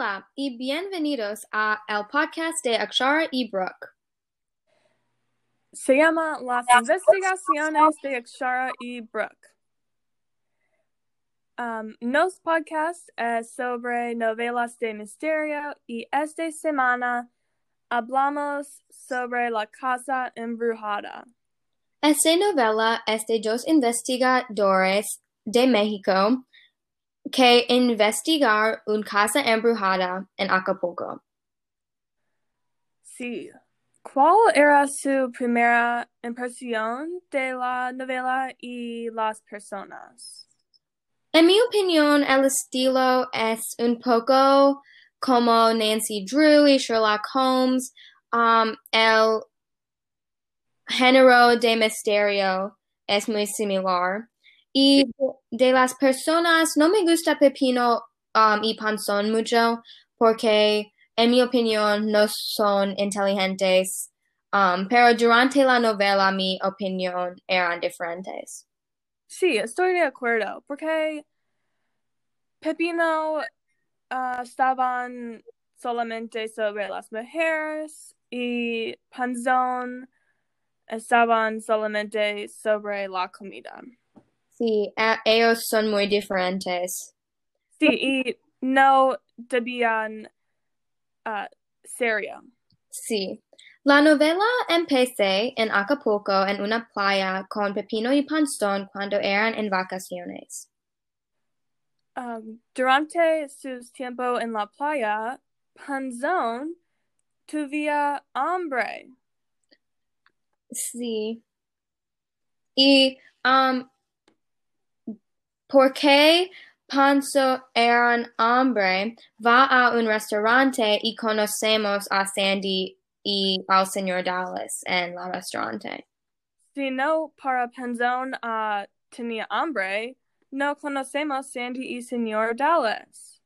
Hola y bienvenidos a el podcast de Akshara y Brooke. Se llama Las Investigaciones de Akshara y Brooke. Um, nos podcast es sobre novelas de misterio y esta semana hablamos sobre La Casa Embrujada. Esta novela es de dos investigadores de México que investigar una casa embrujada en Acapulco. Sí. ¿Cuál era su primera impresión de la novela y las personas? En mi opinión, el estilo es un poco como Nancy Drew y Sherlock Holmes. Um, el género de misterio es muy similar. Y de las personas, no me gusta Pepino um, y Panzón mucho porque, en mi opinión, no son inteligentes. Um, pero durante la novela, mi opinión eran diferentes. Sí, estoy de acuerdo, porque Pepino uh, estaban solamente sobre las mujeres y Panzón estaban solamente sobre la comida. Sí, ellos son muy diferentes. Sí, y no debían uh, serio. Sí. La novela empezó en Acapulco en una playa con Pepino y Panzón cuando eran en vacaciones. Um, durante su tiempo en la playa, Panzón tuvía hambre. Sí. Y um, porque Panzo era un hombre, va a un restaurante y conocemos a Sandy y al señor Dallas en el restaurante. Si no para Panzón uh, tenía hambre, no conocemos Sandy y señor Dallas.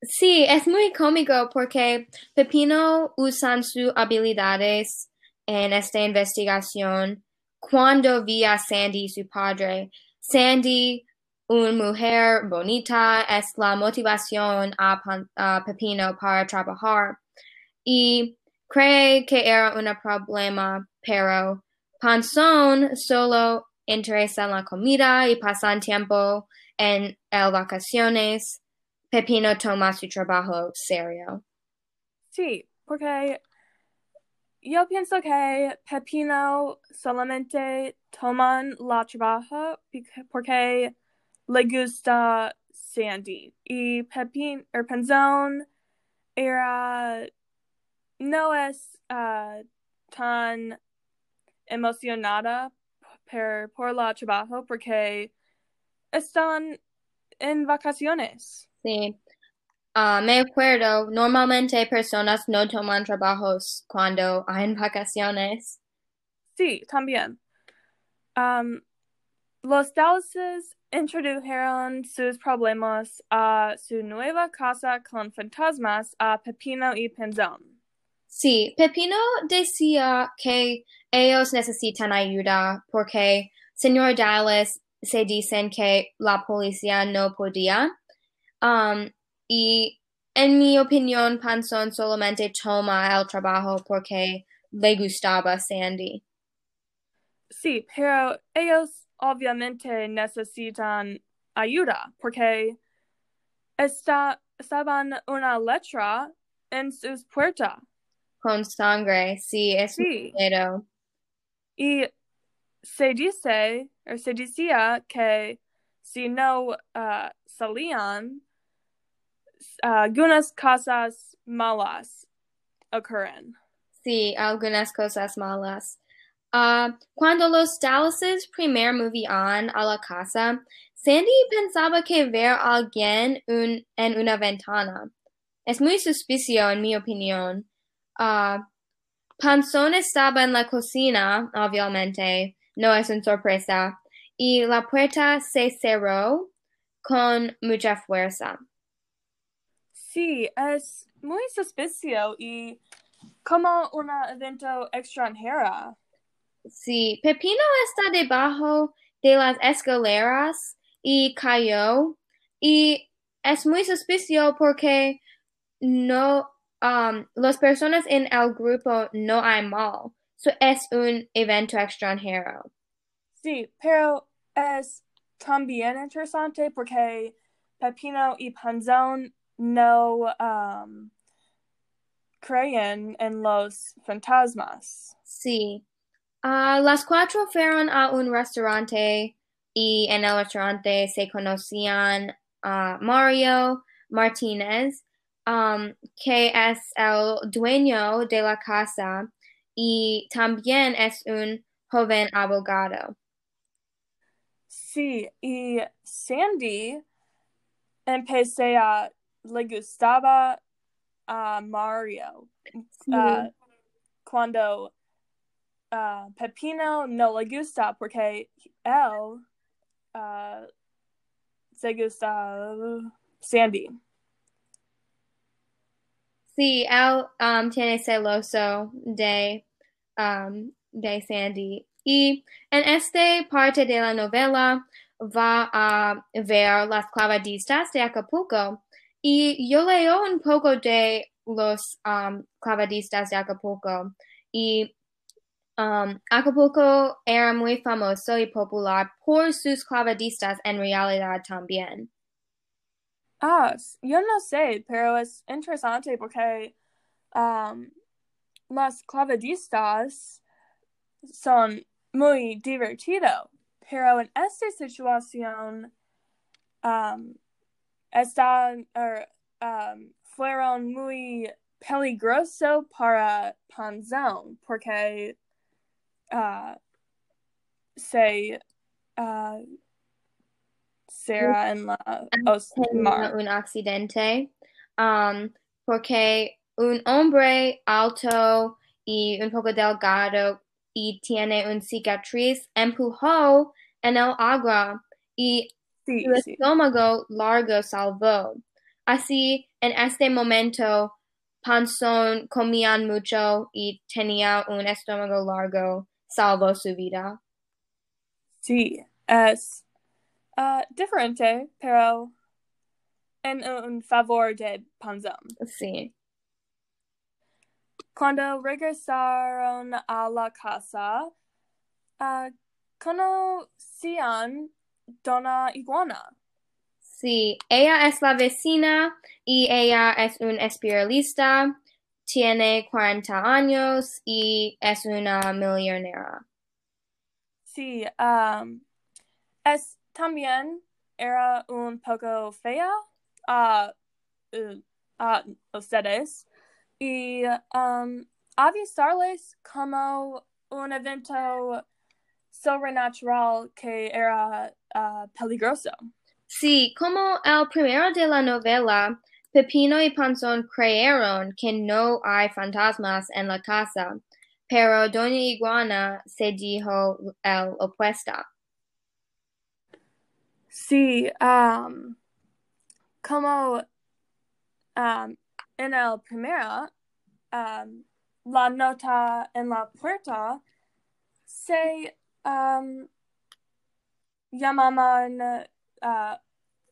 Sí, es muy cómico porque Pepino usan sus habilidades en esta investigación cuando vi a Sandy y su padre Sandy, una mujer bonita, es la motivación a, Pepino para trabajar y cree que era un problema, pero Panzón solo interesa la comida y pasan tiempo en el vacaciones. Pepino toma su trabajo serio. Sí, porque yo pienso que Pepino solamente toman la trabajo porque le gusta Sandy y Pepin er Penzón era no es uh, tan emocionada per, por la trabajo porque están en vacaciones. Sí. Uh, me acuerdo, normalmente personas no toman trabajos cuando hay vacaciones. Sí, también. Um, los Dallases introdujeron sus problemas a su nueva casa con fantasmas a Pepino y Penzón. Sí, Pepino decía que ellos necesitan ayuda porque señor Dallas se dicen que la policía no podía. Um, y en mi opinión, Panzón solamente toma el trabajo porque le gustaba Sandy. Sí, pero ellos obviamente necesitan ayuda porque está, estaban una letra en sus puertas. Con sangre, sí, es sí. Y se dice, o se decía que si no uh, salían, algunas cosas malas ocurren. Sí, algunas cosas malas. Uh, cuando los Dallases primer movían a la casa, Sandy pensaba que ver a alguien en una ventana. Es muy suspicio, en mi opinión. Uh, estaba en la cocina, obviamente, no es una sorpresa, y la puerta se cerró con mucha fuerza. Sí, es muy suspicio y como un evento extranjero. Sí, Pepino está debajo de las escaleras y cayó y es muy suspicio porque no, um, las personas en el grupo no hay mal. So es un evento extranjero. Sí, pero es también interesante porque Pepino y Panzón no um, creen en los fantasmas. Sí. Uh, las cuatro fueron a un restaurante y en el restaurante se conocían a Mario Martínez, um, que es el dueño de la casa y también es un joven abogado. Sí, y Sandy empecé a le gustaba a Mario Sí. uh, cuando uh, Pepino no le gusta porque él uh, se gusta Sandy. Sí, él um, tiene celoso de, um, de Sandy. Y en esta parte de la novela va a ver las clavadistas de Acapulco. Y yo leo un poco de los um, clavadistas de Acapulco. Y um, Acapulco era muy famoso y popular por sus clavadistas en realidad también. Ah, yo no sé, pero es interesante porque um, las clavadistas son muy divertidos, pero en esta situación um, están, er, um, fueron muy peligroso para Panzón porque uh, se uh, será en la mar. un accidente um, porque un hombre alto y un poco delgado y tiene una cicatriz empujó en el agua y Sí, su sí. estómago largo salvó. Así, en este momento, Panzón comían mucho y tenía un estómago largo, salvó su vida. Sí, es uh, diferente, pero en un favor de Panzón. Sí. Cuando regresaron a la casa, uh, conocían Dona Iguana. Sí, ella es la vecina y ella es un espiralista, tiene 40 años y es una millonera. Sí, um, es también era un poco fea a uh, a ustedes y um, avisarles como un evento sobrenatural que era uh, peligroso. Sí, como el primero de la novela, Pepino y Panzón creyeron que no hay fantasmas en la casa, pero Doña Iguana se dijo el opuesto. Sí, um, como um, en el primero, um, la nota en la puerta se um, llamaban uh,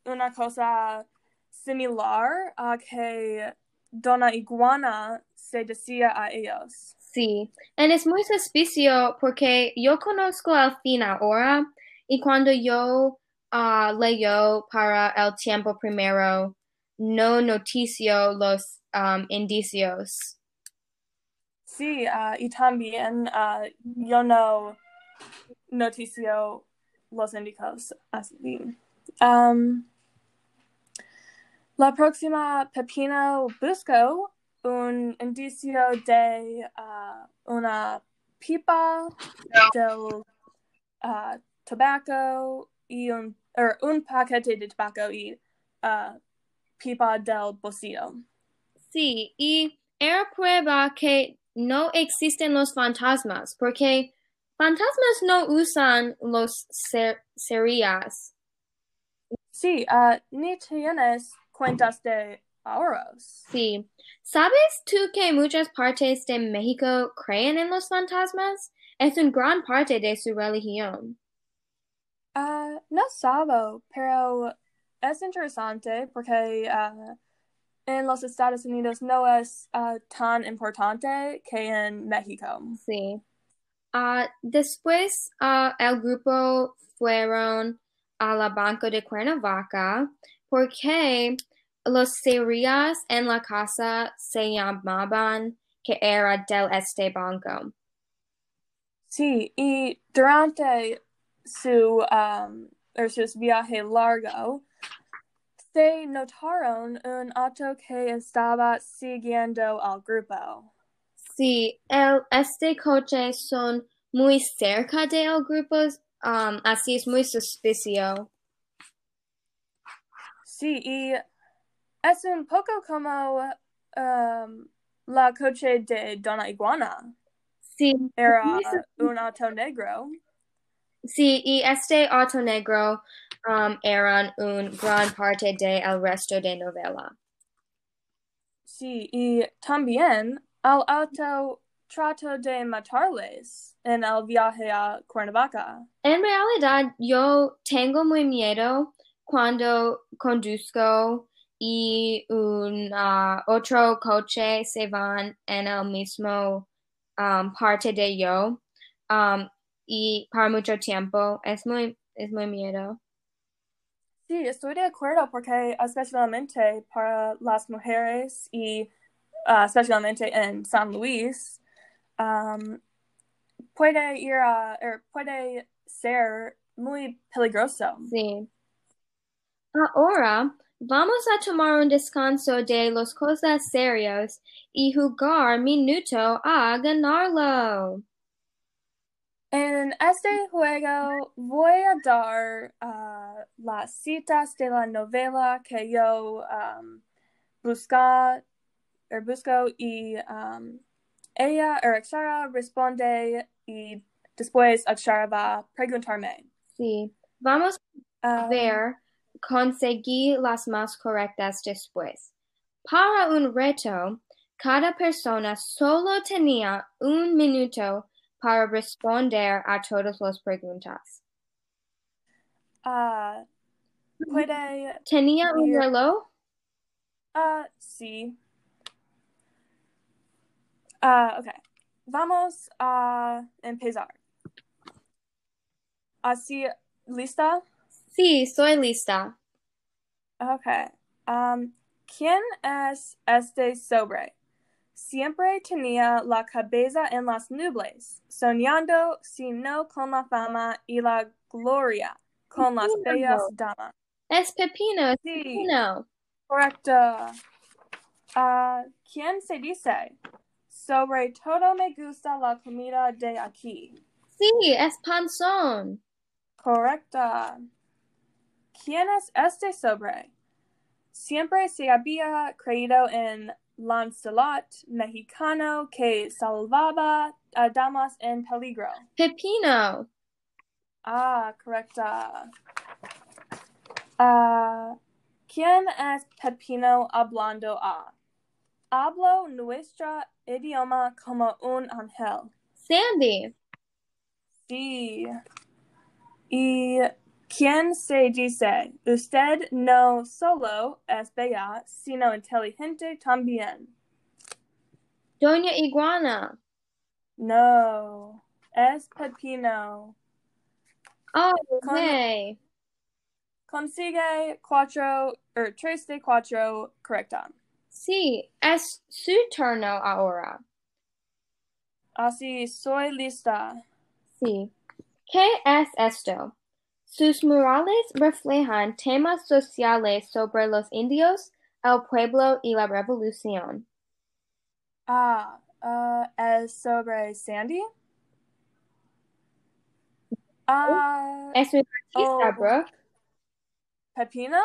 una cosa similar a que Dona Iguana se decía a ellos. Sí, y es muy suspicio porque yo conozco al fin ahora y cuando yo uh, leyó para el tiempo primero, no notició los um, indicios. Sí, uh, y también uh, yo no notició los indicios así. Um, la próxima Pepino buscó un indicio de uh, una pipa del uh, tabaco y un, er, un paquete de tabaco y uh, pipa del bolsillo. Sí, y era prueba que no existen los fantasmas, porque fantasmas no usan los ser cerillas. Sí, uh, ni tienes cuentas de ahorros. Sí. ¿Sabes tú que muchas partes de México creen en los fantasmas? Es una gran parte de su religión. Uh, no sabo, pero es interesante porque uh, en los Estados Unidos no es uh, tan importante que en México. Sí. Uh, después uh, el grupo fueron a la Banco de Cuernavaca porque los cerillas en la casa se llamaban que era del este banco. Sí, y durante su, um, sus viaje largo, se notaron un auto que estaba siguiendo al grupo. Sí, el, este coche son muy cerca del grupo, um, así es muy suspicio. Sí, y es un poco como um, la coche de Donna Iguana. Sí. Era un auto negro. Sí, y este auto negro um, eran un gran parte del el resto de novela. Sí, y también al auto trato de matarles en el viaje a Cuernavaca. En realidad, yo tengo muy miedo cuando conduzco y un uh, otro coche se van en el mismo um, parte de yo um, y para mucho tiempo es muy es muy miedo. Sí, estoy de acuerdo porque especialmente para las mujeres y uh, especialmente en San Luis um, puede ir a er, puede ser muy peligroso. Sí. Ahora vamos a tomar un descanso de las cosas serias y jugar minuto a ganarlo. En este juego voy a dar uh, las citas de la novela que yo um, busca, er, busco y um, ella, er, Akshara, responde y después Akshara va a preguntarme. Sí, vamos a Um, ver conseguir las más correctas después. Para un reto, cada persona solo tenía un minuto para responder a todas las preguntas. uh, puede, ¿Tenía un reloj? uh, sí. Uh, ok, vamos a empezar. Así, ¿lista? Sí, soy lista. Ok. Um, ¿Quién es este sobre? Siempre tenía la cabeza en las nubes, soñando, sino con la fama y la gloria, con las bellas damas. Es Pepino, es Sí, Pepino. correcto. Ah, ¿Quién se dice? Sobre todo me gusta la comida de aquí. Sí, es Panzón. Correcta. ¿Quién es este sobre? Siempre se había creído en Lancelot, mexicano que salvaba a damas en peligro. Pepino. Ah, correcta. Ah, ¿Quién es Pepino hablando a? Hablo nuestro idioma como un ángel. Sandy. Sí. ¿Y quién se dice? Usted no solo es bella, sino inteligente también. Doña Iguana. No, es Pepino. Oh, Con-. Consigue cuatro, er, tres de cuatro correcta. Sí, es su turno ahora. Así soy lista. Sí. ¿Qué es esto? Sus murales reflejan temas sociales sobre los indios, el pueblo y la revolución. Ah, ah, es sobre Sandy. Ah, ¿Es un artista, Oh. Brooke? Pepino.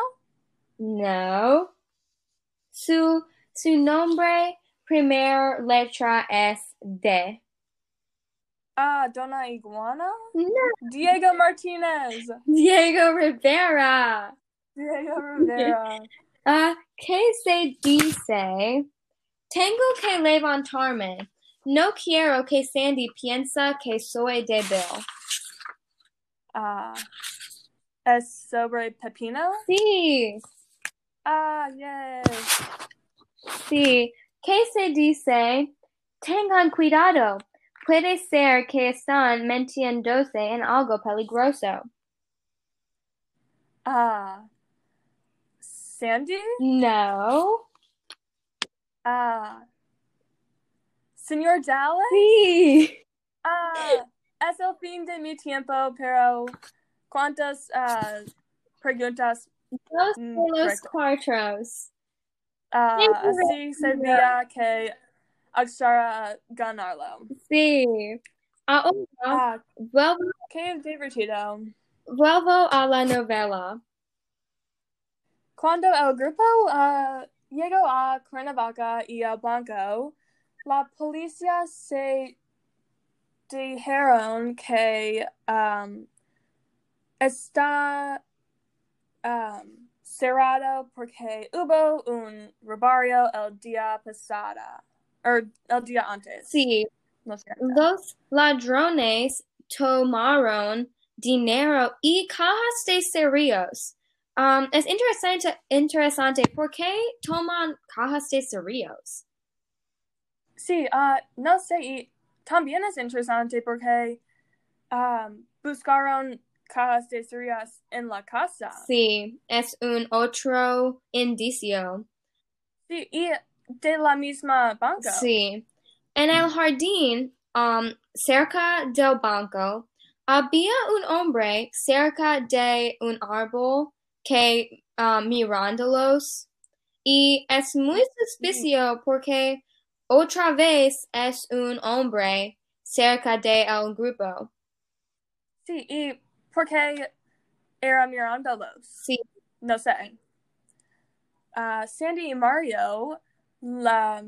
No. Su, su nombre, primer letra es D. Ah, Donna Iguana. No. Diego Martinez. Diego Rivera. Diego Rivera. Ah, ¿qué se dice? Tengo que levantarme. No quiero que Sandy piensa que soy débil. Ah, es sobre Pepino. Sí. Ah, yes. Sí, ¿qué se dice? Tengan cuidado. Puede ser que están metiéndose en algo peligroso. Ah. Sandy? No. Ah. Señor Dallas? Sí. Ah, es el fin de mi tiempo, pero ¿cuántas ah, preguntas? Dos Mm, los. Ah, Thank así se veía que Aksara ganarlo. Sí. Ahora Ah, vuelvo, qué divertido. vuelvo a la novela. Cuando el grupo ah, llegó a Cuernavaca y a Blanco, la policía se dijeron que um, está um, cerrado porque hubo un robario el día pasado, o el día antes. Sí, No sé. los ladrones tomaron dinero y cajas de cerillos. Um, es interesante, interesante, ¿por qué toman cajas de cerillos? Sí, ah, no sé, y también es interesante porque um, buscaron cajas de cerillas en la casa. Sí, es un otro indicio. Sí, y de la misma banco. Sí. En el jardín, um, cerca del banco, había un hombre cerca de un árbol que um, mirándolos y es muy suspicio porque otra vez es un hombre cerca del grupo. Sí, y porque era mirándolos. Sí, No sé. Ah, Sandy y Mario la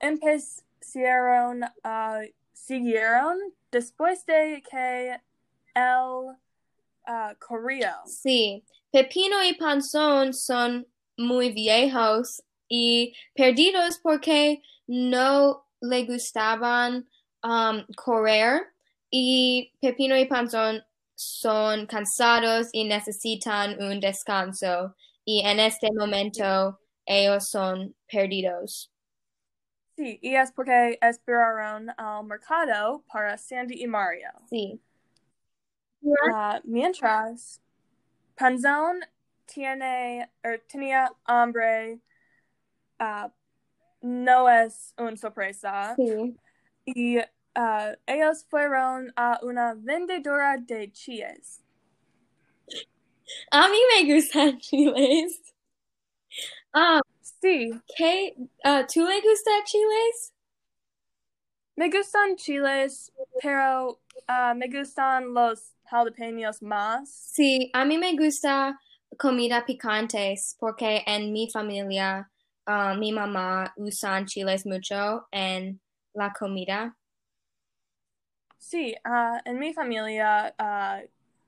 empezaron a siguieron después de que él ah, corrió. sí. Pepino y Panzón son muy viejos y perdidos porque no le gustaban um, correr y Pepino y Panzón son cansados y necesitan un descanso y en este momento ellos son perdidos. Sí, y es porque esperaron al mercado para Sandy y Mario. Sí. Ah, mientras, Panzón tiene, er, tenía hambre, ah, no es una sorpresa, Sí. y ah, ellos fueron a una vendedora de chiles. A mí me gustan chiles. Ah, Sí, ¿qué? Ah, ¿Tú le gustan chiles? me gustan chiles, pero ah, me gustan los jalapeños más. Sí, a mí me gusta comida picantes porque en mi familia ah, mi mamá usan chiles mucho en la comida. Sí, ah, en mi familia ah,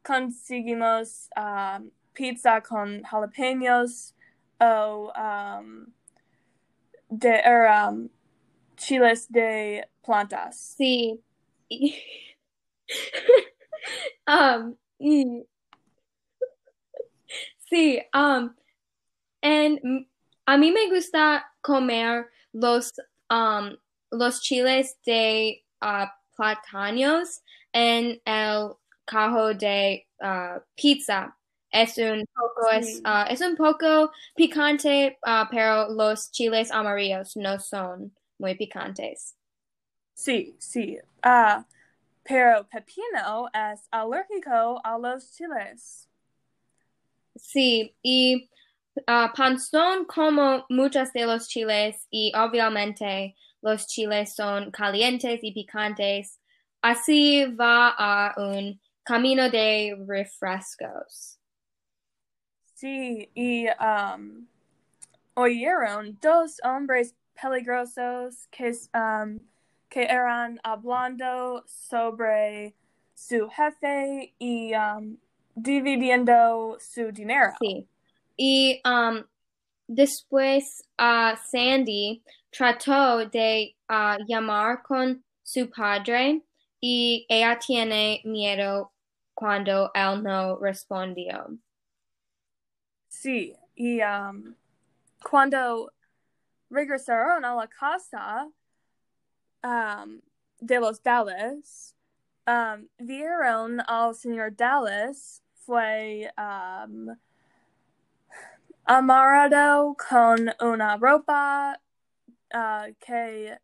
conseguimos ah, pizza con jalapeños o um, de er, um, chiles de plantas. Sí. Um, mm. Sí, um, mm, a mí me gusta comer los, um, los chiles de ah, plátanos en el cajo de ah, pizza. Es un poco, es, Sí. ah, es un poco picante, ah, pero los chiles amarillos no son muy picantes. Sí, sí. Ah, pero Pepino es alérgico a los chiles. Sí, y ah, Panzón como muchos de los chiles y obviamente los chiles son calientes y picantes. Así va a un camino de refrescos. Sí, y um, oyeron dos hombres peligrosos que, um, que eran hablando sobre su jefe y um, dividiendo su dinero. Sí. Y um, después ah, Sandy trató de ah, llamar con su padre y ella tiene miedo cuando él no respondió. Sí, y um, cuando regresaron a la casa um, de los Dallas. Um, vieron al señor Dallas fue um, amarrado con una ropa uh, que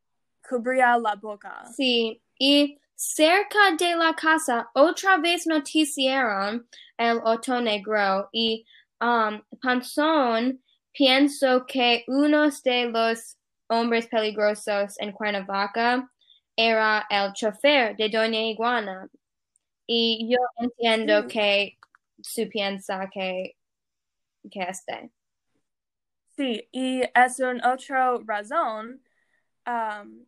cubría la boca. Sí, y cerca de la casa otra vez noticiaron el Otto Negro y um, Panzón pienso que uno de los hombres peligrosos en Cuernavaca era el chofer de Doña Iguana. Y yo entiendo que su piensa que, que este. Sí, y es un otro razón um,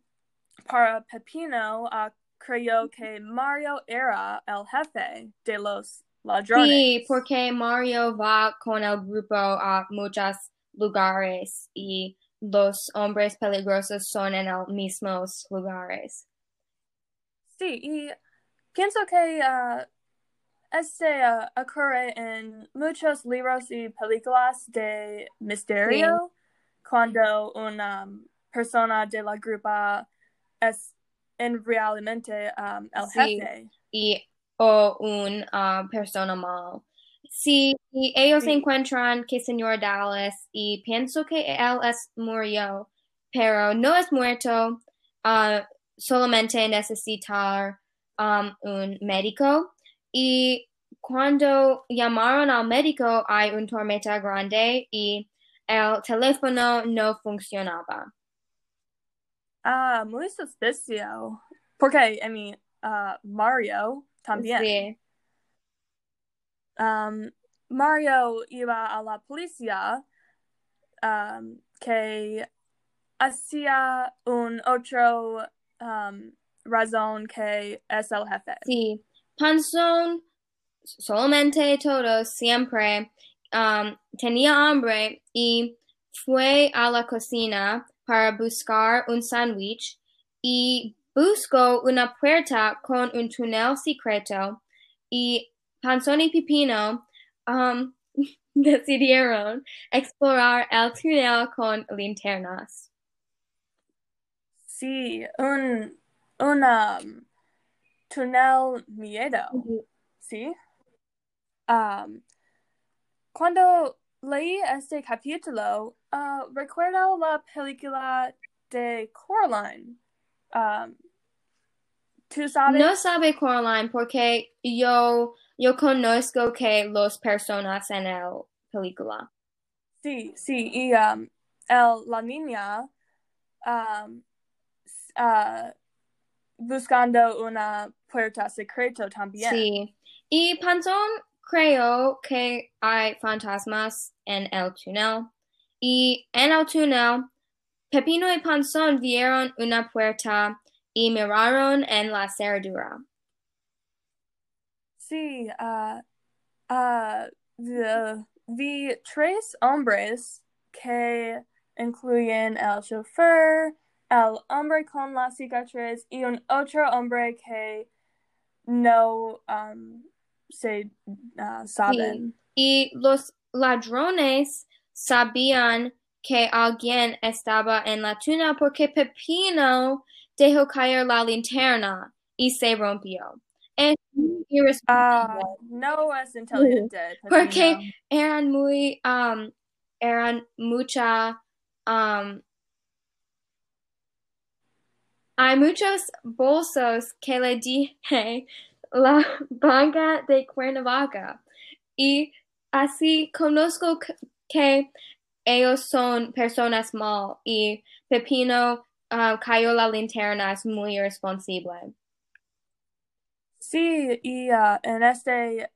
para Pepino uh, creyó que Mario era el jefe de los ladrones. Sí, porque Mario va con el grupo a muchos lugares y los hombres peligrosos son en los mismos lugares. Sí, y pienso que uh, este uh, ocurre en muchos libros y películas de misterio cuando una persona de la grupa es en realmente um, el Sí. jefe. y o un ah, persona mal. Sí, y ellos Sí. encuentran que señor Dallas y pienso que él es murió, pero no es muerto, ah, solamente necesitar um, un médico. Y cuando llamaron al médico hay un tormenta grande y el teléfono no funcionaba. Ah, muy suspicio. Porque, I mean, uh, Mario también. Sí, Um, Mario iba a la policía um, que hacía un otro um, razón que es el jefe. Sí, Panzón, solamente todos, siempre um, tenía hambre y fue a la cocina para buscar un sándwich y buscó una puerta con un túnel secreto y Panzón y Pipino um, decidieron explorar el túnel con linternas. Sí, un, un um, túnel miedo. ¿sí? Um, cuando leí este capítulo, uh, recuerdo la película de Coraline. Um, ¿Tú sabes? No sabe Coraline porque yo, yo conozco que los personas en el película. Sí, sí, y um, el, la niña um, uh, buscando una puerta secreto también. Sí. Y Panzón creyó que hay fantasmas en el túnel. Y en el túnel, Pepino y Panzón vieron una puerta y miraron en la cerradura. Sí, uh, uh, the- vi tres hombres que incluyen el chofer, el hombre con las cicatriz y un otro hombre que no um, se uh, saben. Y los ladrones sabían que alguien estaba en la túnel porque Pepino dejó caer la linterna y se rompió. Es muy Ah, no es inteligente. Porque- eran muy, um, eran mucha, um, hay muchos bolsos que le dije la banca de Cuernavaca y así conozco que- ellos son personas mal y Pepino uh, cayó la linterna es muy irresponsable. Sí, y uh, en este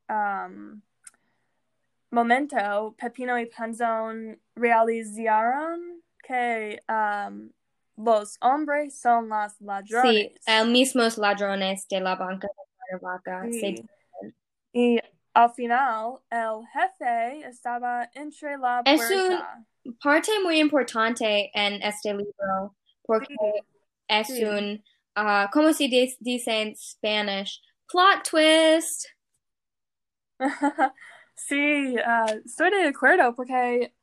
momento, Pepino y Panzón realizaron que los hombres son los Sí, ladrones. el mismos ladrones de la banca de Cuernavaca. Sí. Y al final, el jefe estaba entre la Es puerta. parte muy importante en este libro porque Sí. es Sí. un, ah, ¿cómo se dice en Spanish? Plot twist. Sí, uh, estoy de acuerdo porque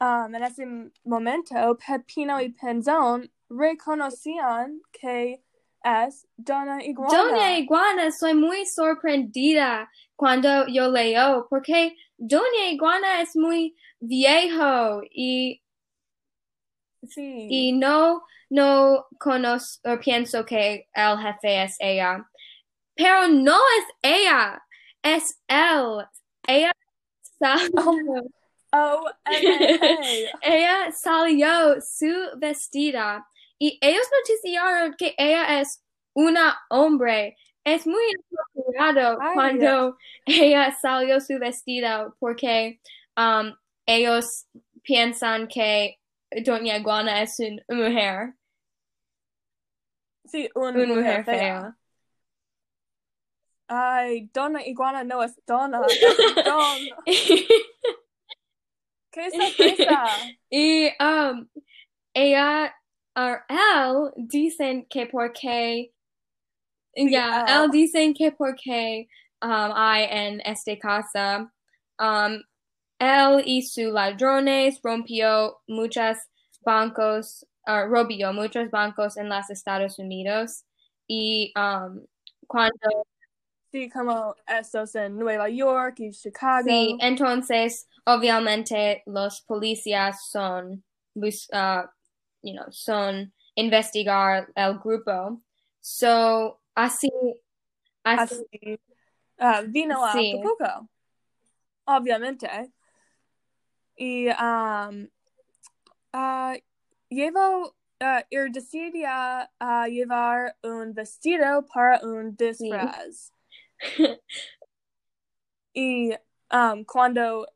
um, en ese momento Pepino y Penzón reconocían que es Dona Iguana. Doña Iguana, soy muy sorprendida cuando yo leo, porque Doña Iguana es muy viejo y, Sí. y no, no conozco, o pienso que el jefe es ella. Pero no es ella, es él. Ella Oh, M-A. ella salió su vestida y ellos noticiaron que ella es una hombre. Es muy apropiado Ay, cuando ella salió su vestida porque um, ellos piensan que Doña Iguana es una mujer, Sí, un una mujer fea. Ay, Dona Iguana no es Donna, es Don. ¡Qué sorpresa! y um, ella, or él, dicen que porque, ya, él. él dicen que porque um, hay en este casa, um, él y sus ladrones rompió muchos bancos, uh, robió muchos bancos en los Estados Unidos y um, cuando Sí, como estos en Nueva York y Chicago. Sí, entonces, obviamente, los policías son, bus- uh, you know, son investigar el grupo. So, así, así, Así, ah, vino a Sí. Acapulco, obviamente. Y um, ah, llevo, ah, él decidía a llevar un vestido para un disfraz. Y um, cuando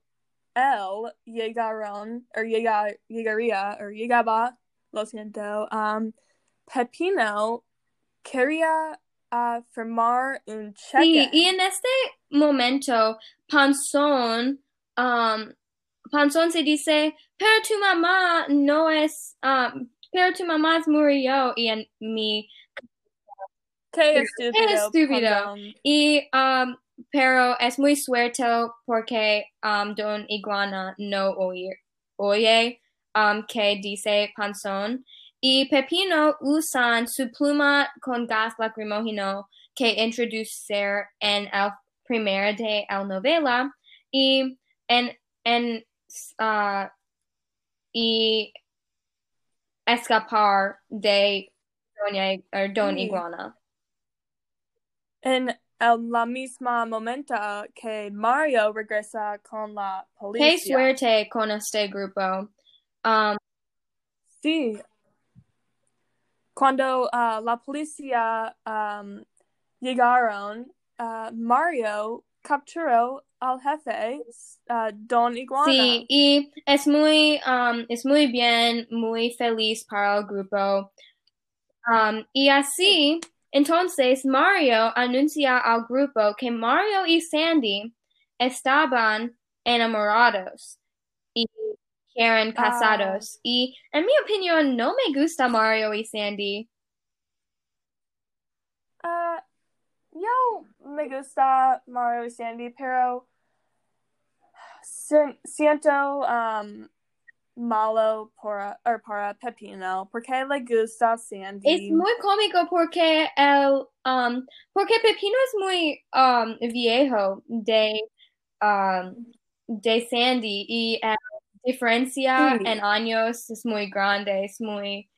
él llegaron, o llega, llegaría, o llegaba, lo siento, um, Pepino quería ah, firmar un cheque. sí, y en este momento, Panzón, um, Panzón se dice, pero tu mamá no es, um, pero tu mamá murió, y en mi Qué estúpido. Y, um, pero es muy suerte porque um, Don Iguana no oye, oye um, que dice Panzón. Y Pepino usan su pluma con gas lacrimógeno que introducir en el primer de la novela y en, en uh, y escapar de Doña, or Don Sí. Iguana. En el la misma momento que Mario regresa con la Qué policía. suerte con este grupo. Um, Sí. Cuando ah, la policía um, llegaron, ah, Mario capturó al jefe, ah, Don Iguana. sí, y es muy, um, es muy bien, muy feliz para el grupo. Um, y así, entonces Mario anuncia al grupo que Mario y Sandy estaban enamorados y quieren Ah. casados. Y en mi opinión, no me gusta Mario y Sandy. Ah, yo me gusta Mario y Sandy, pero si- siento um, malo para, or para Pepino, porque le gusta Sandy. Es muy cómico porque el um, porque Pepino es muy um, viejo de um, de Sandy y la diferencia Sí. en años es muy grande, es muy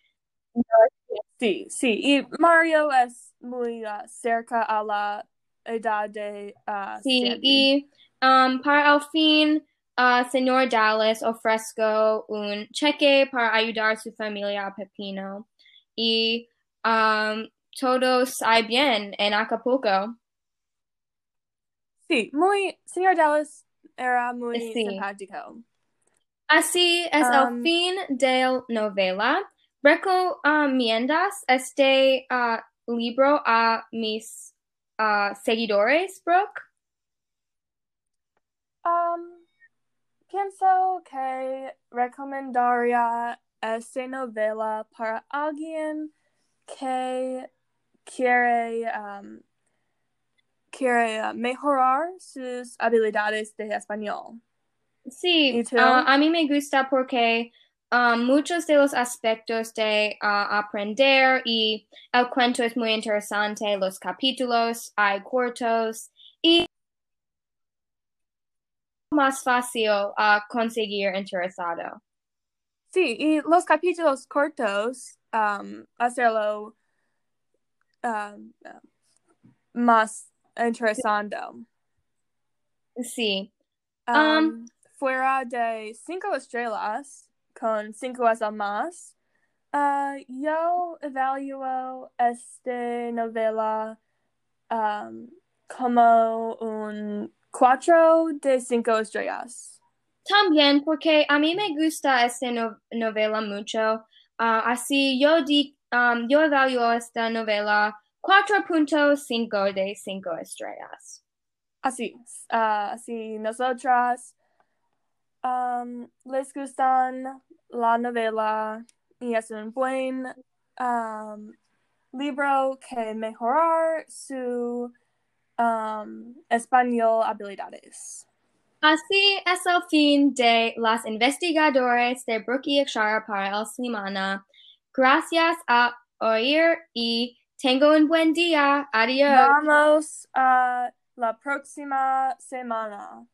Sí, sí, y Mario es muy ah, cerca a la edad de ah, sí Sandy. y um, para el fin uh, señor Dallas ofrezco un cheque para ayudar a su familia a Pepino y um, todos hay bien en Acapulco. Sí, muy, señor Dallas era muy Sí. simpático. Así es el Um, fin de la novela. ¿Recomiendas este ah, libro a mis ah, seguidores, Brooke? Um, pienso que recomendaría esta novela para alguien que quiere, um, quiere mejorar sus habilidades de español. Sí, uh, a mí me gusta porque um, muchos de los aspectos de uh, aprender y el cuento es muy interesante, los capítulos hay cortos y más fácil uh, conseguir interesado. Sí, y los capítulos cortos, um, hacerlo um, más interesante. Sí. Um, um, fuera de cinco estrellas, con cinco o más, uh, yo evalúo esta novela um, como un cuatro de cinco estrellas. También porque a mí me gusta esta novela mucho. Uh, así yo, di, um, yo evalúo esta novela 4.5 de 5 estrellas. Así, uh, así nosotras um, les gustan la novela y es un buen um, libro que mejorar su um, español habilidades. Así es el fin de las investigadores de Brooke y Akshara para el semana. Gracias a oír y tengo un buen día. Adiós. Vamos a la próxima semana.